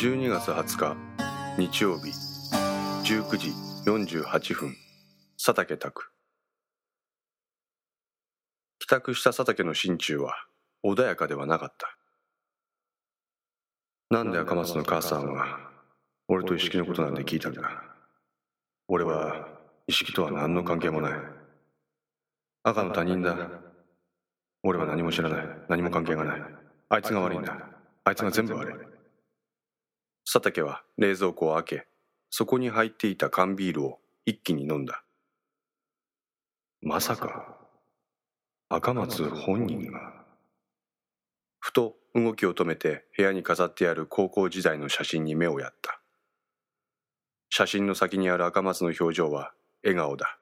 12月20日日曜日19時48分佐竹拓帰宅した佐竹の心中は穏やかではなかった。なんで赤松の母さんは俺と一色のことなんて聞いたんだ？俺は一色とは何の関係もない。赤の他人だ。俺は何も知らない。何も関係がない。あいつが悪いんだ。あいつが全部悪い。佐竹は冷蔵庫を開けそこに入っていた缶ビールを一気に飲んだ。まさか赤松本人がふと動きを止めて部屋に飾ってある高校時代の写真に目をやった。写真の先にある赤松の表情は笑顔だ。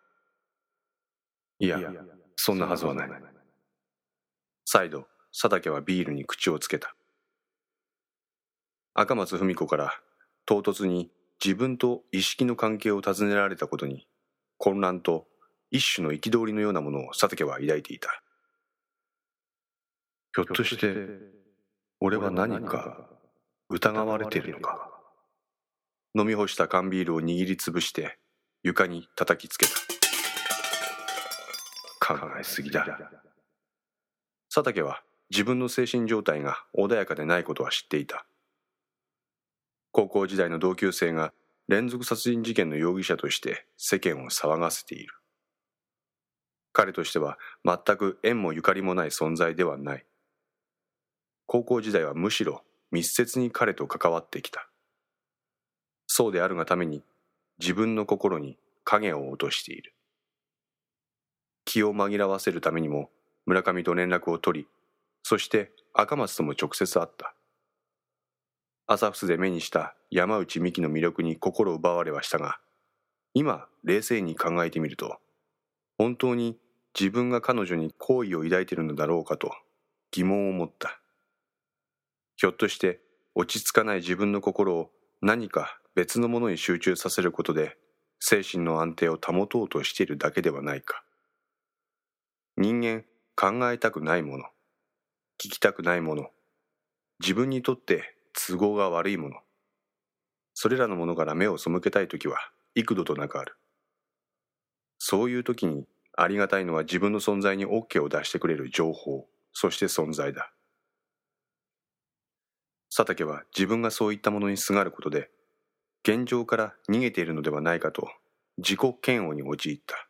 いやそんなはずはない。再度佐竹はビールに口をつけた。赤松文子から唐突に自分と意識の関係を尋ねられたことに混乱と一種の憤りのようなものを佐竹は抱いていた。ひょっとして俺は何か疑われているのか？飲み干した缶ビールを握りつぶして床に叩きつけた。考えすぎだ。佐竹は自分の精神状態が穏やかでないことは知っていた。高校時代の同級生が連続殺人事件の容疑者として世間を騒がせている。彼としては全く縁もゆかりもない存在ではない。高校時代はむしろ密接に彼と関わってきた。そうであるがために自分の心に影を落としている。気を紛らわせるためにも村上と連絡を取りそして赤松とも直接会った。朝伏で目にした山内美紀の魅力に心奪われはしたが今冷静に考えてみると本当に自分が彼女に好意を抱いているのだろうかと疑問を持った。ひょっとして落ち着かない自分の心を何か別のものに集中させることで精神の安定を保とうとしているだけではないか。人間考えたくないもの聞きたくないもの自分にとって都合が悪いもの。それらのものから目を背けたい時は幾度となくある。そういう時にありがたいのは自分の存在に OK を出してくれる情報そして存在だ。佐竹は自分がそういったものにすがることで現状から逃げているのではないかと自己嫌悪に陥った。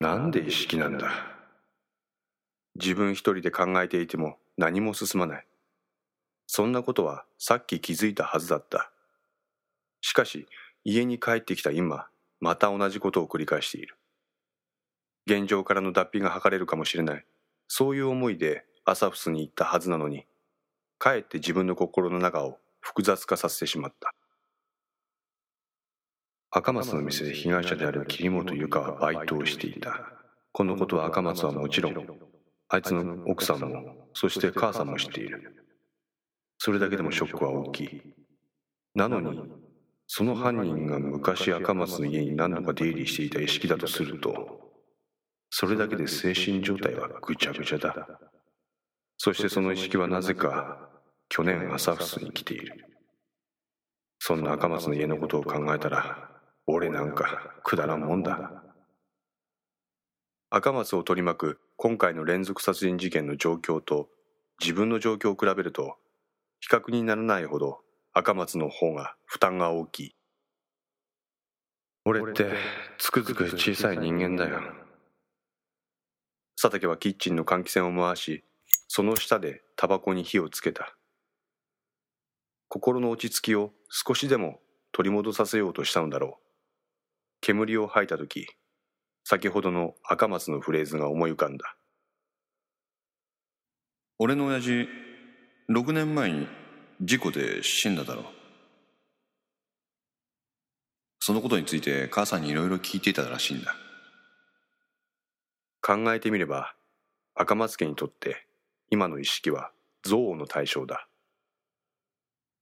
なんで意識なんだ。自分一人で考えていても何も進まない。そんなことはさっき気づいたはずだった。しかし家に帰ってきた今また同じことを繰り返している。現状からの脱皮が図れるかもしれない。そういう思いでアサフスに行ったはずなのにかえって自分の心の中を複雑化させてしまった。赤松の店で被害者である桐本由香はバイトをしていた。このことは赤松はもちろんあいつの奥さんもそして母さんも知っている。それだけでもショックは大きい。なのにその犯人が昔赤松の家に何度か出入りしていた意識だとするとそれだけで精神状態はぐちゃぐちゃだ。そしてその意識はなぜか去年朝フスに来ている。そんな赤松の家のことを考えたら俺なんかくだらんもんだ。赤松を取り巻く今回の連続殺人事件の状況と自分の状況を比べると比較にならないほど赤松の方が負担が大きい。俺ってつくづく小さい人間だよ。佐竹はキッチンの換気扇を回しその下でタバコに火をつけた。心の落ち着きを少しでも取り戻させようとしたのだろう。煙を吐いた時先ほどの赤松のフレーズが思い浮かんだ。俺の親父6年前に事故で死んだだろう。そのことについて母さんにいろいろ聞いていたらしいんだ。考えてみれば赤松家にとって今の意識は憎悪の対象だ。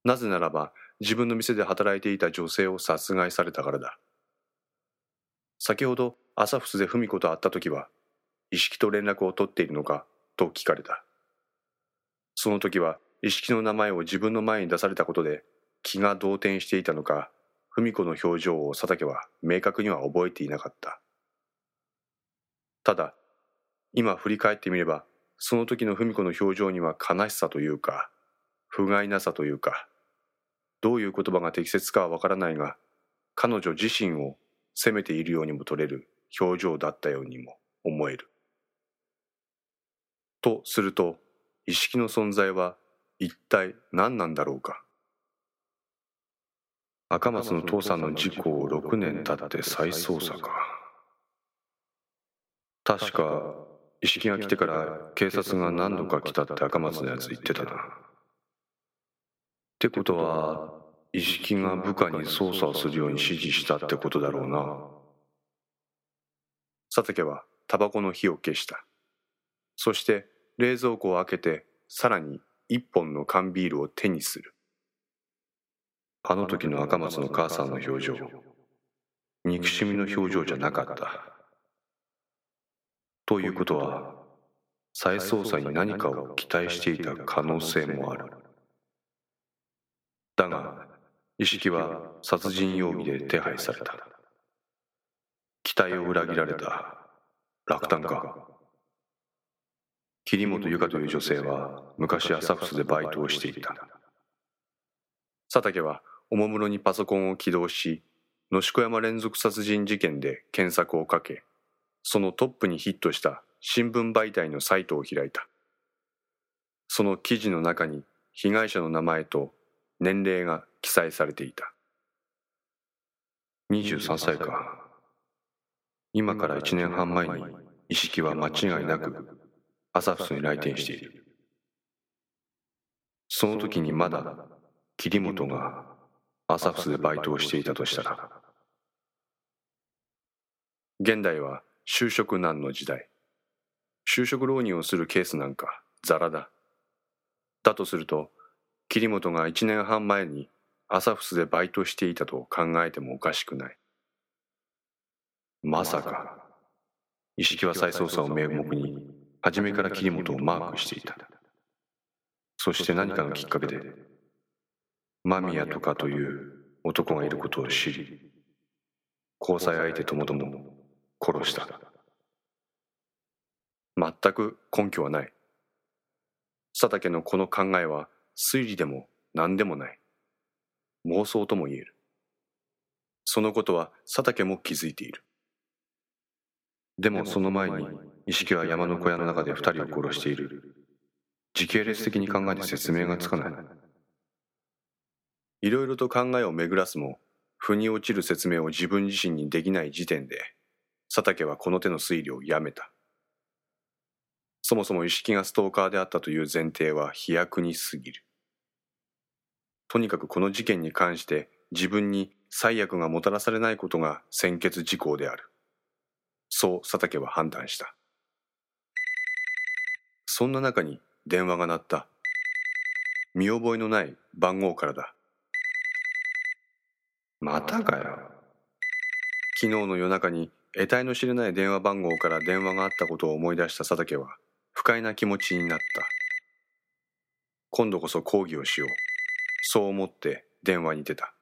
なぜならば自分の店で働いていた女性を殺害されたからだ。先ほど朝伏で文子と会った時は意識と連絡を取っているのかと聞かれた。その時は一色の名前を自分の前に出されたことで気が動転していたのか文子の表情を佐竹は明確には覚えていなかった。ただ今振り返ってみればその時の文子の表情には悲しさというか不甲斐なさというかどういう言葉が適切かはわからないが彼女自身を責めているようにも取れる表情だったようにも思える。とすると意識の存在は一体何なんだろうか。赤松の父さんの事故を6年経って再捜査か。確か意識が来てから警察が何度か来たって赤松のやつ言ってたな。ってことは意識が部下に捜査をするように指示したってことだろうな。佐竹はタバコの火を消した。そして冷蔵庫を開けてさらに一本の缶ビールを手にする。あの時の赤松の母さんの表情。憎しみの表情じゃなかった。ということは再捜査に何かを期待していた可能性もある。だが意識は殺人容疑で手配された。期待を裏切られた落胆か桐本由香という女性は昔朝伏でバイトをしていた。佐竹はおもむろにパソコンを起動し野子山連続殺人事件で検索をかけそのトップにヒットした新聞媒体のサイトを開いた。その記事の中に被害者の名前と年齢が記載されていた。23歳か。今から1年半前に意識は間違いなく朝フスに来店している。その時にまだ桐本が朝フスでバイトをしていたとしたら現代は就職難の時代。就職浪人をするケースなんかザラだ。だとすると桐本が1年半前に朝フスでバイトしていたと考えてもおかしくない。まさか。意識は再捜査を名目に初めから桐本をマークしていた。そして何かのきっかけで間宮とかという男がいることを知り交際相手ともども殺した。全く根拠はない。佐竹のこの考えは推理でも何でもない。妄想とも言える。そのことは佐竹も気づいている。でもその前に意識は山の小屋の中で二人を殺している。時系列的に考えて説明がつかない。いろいろと考えを巡らすも腑に落ちる説明を自分自身にできない時点で佐竹はこの手の推理をやめた。そもそも意識がストーカーであったという前提は飛躍に過ぎる。とにかくこの事件に関して自分に最悪がもたらされないことが先決事項である。そう佐竹は判断した。そんな中に電話が鳴った。見覚えのない番号からだ。またかよ。昨日の夜中に得体の知れない電話番号から電話があったことを思い出した佐竹は不快な気持ちになった。今度こそ抗議をしよう。そう思って電話に出た。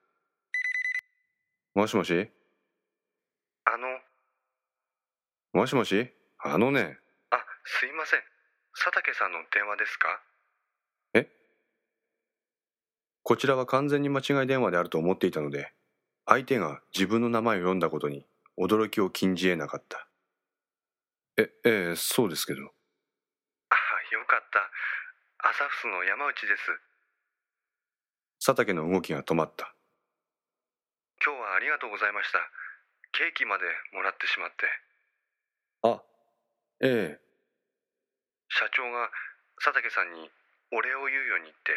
もしもし？あの。もしもし？あのね。あすいません佐竹さんの電話ですか？え？こちらは完全に間違い電話であると思っていたので相手が自分の名前を読んだことに驚きを禁じ得なかった。えええそうですけど。あよかった。朝フスの山内です。佐竹の動きが止まった。今日はありがとうございました。ケーキまでもらってしまって。あええ社長が佐竹さんにお礼を言うように言って。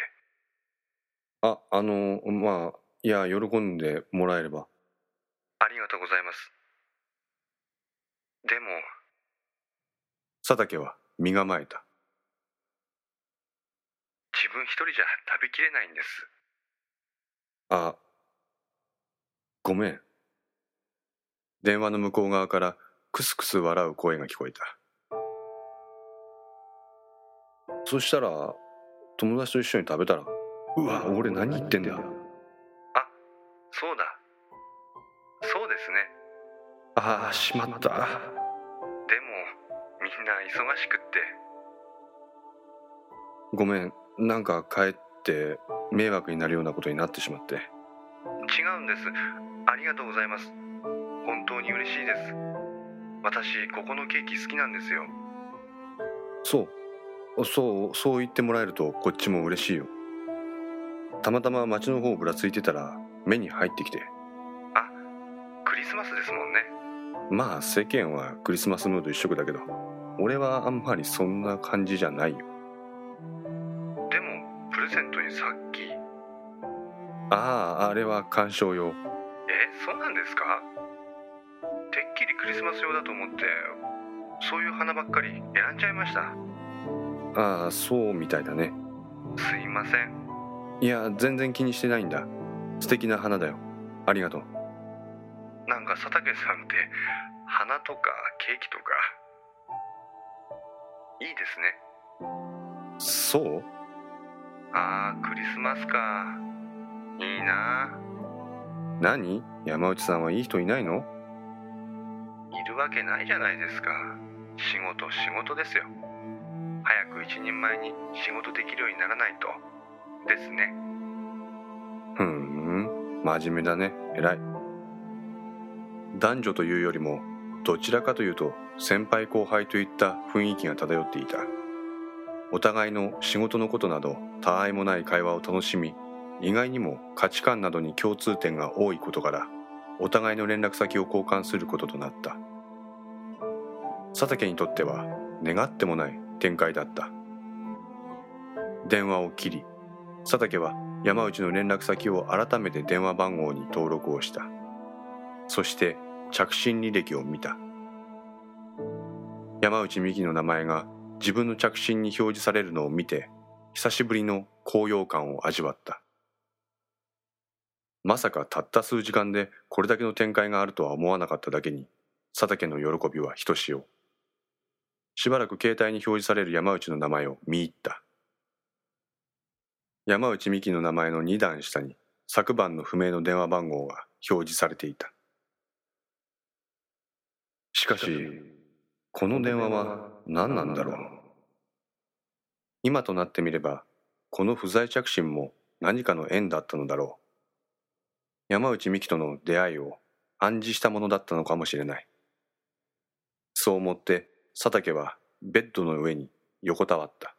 ああのまあいや喜んでもらえれば。ありがとうございます。でも佐竹は身構えた。自分一人じゃ食べきれないんです。あごめん。電話の向こう側からクスクス笑う声が聞こえたそしたら友達と一緒に食べたらうわ俺何言ってんだそうだ。そうですね。ああしまった。でもみんな忙しくって。ごめんなんか帰って迷惑になるようなことになってしまって。違うんです。ありがとうございます。本当に嬉しいです。私ここのケーキ好きなんですよ。そうそうそう言ってもらえるとこっちも嬉しいよ。たまたま街の方をぶらついてたら目に入ってきてクリスマスですもんね。まあ世間はクリスマスムード一色だけど俺はあんまりそんな感じじゃないよ。でもプレゼントにさっきえあああれは鑑賞用。そうなんですか？てっきりクリスマス用だと思ってそういう花ばっかり選んじゃいましたああそうみたいだね。すいません。いや全然気にしてないんだ。素敵な花だよ。ありがとう。なんか佐竹さんって花とかケーキとかいいですね。そう？あークリスマスか。いいな。何？山内さんはいい人いないの？いるわけないじゃないですか。仕事仕事ですよ早く一人前に仕事できるようにならないと。ですね。ふーん。真面目だね。偉い。男女というよりもどちらかというと先輩後輩といった雰囲気が漂っていた。お互いの仕事のことなどたわいもない会話を楽しみ意外にも価値観などに共通点が多いことからお互いの連絡先を交換することとなった。佐竹にとっては願ってもない展開だった。電話を切り佐竹は山内の連絡先を改めて電話番号に登録をした。そして着信履歴を見た。山内美紀の名前が自分の着信に表示されるのを見て久しぶりの高揚感を味わった。まさかたった数時間でこれだけの展開があるとは思わなかっただけに佐竹の喜びはひとしお。しばらく携帯に表示される山内の名前を見入った。山内美紀の名前の2段下に昨晩の不明の電話番号が表示されていた。しかしこの電話は何なんだろう。今となってみればこの不在着信も何かの縁だったのだろう。山内美紀との出会いを暗示したものだったのかもしれない。そう思って佐竹はベッドの上に横たわった。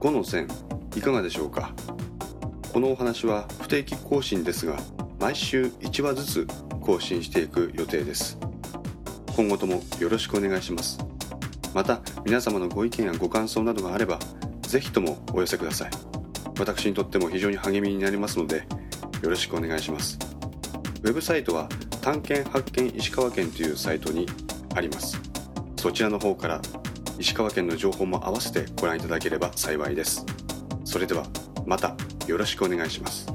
5の線いかがでしょうか？このお話は不定期更新ですが毎週1話ずつ更新していく予定です。今後ともよろしくお願いします。また皆様のご意見やご感想などがあればぜひともお寄せください。私にとっても非常に励みになりますのでよろしくお願いします。ウェブサイトは探検発見石川県というサイトにあります。そちらの方から石川県の情報も合わせてご覧いただければ幸いです。それではまたよろしくお願いします。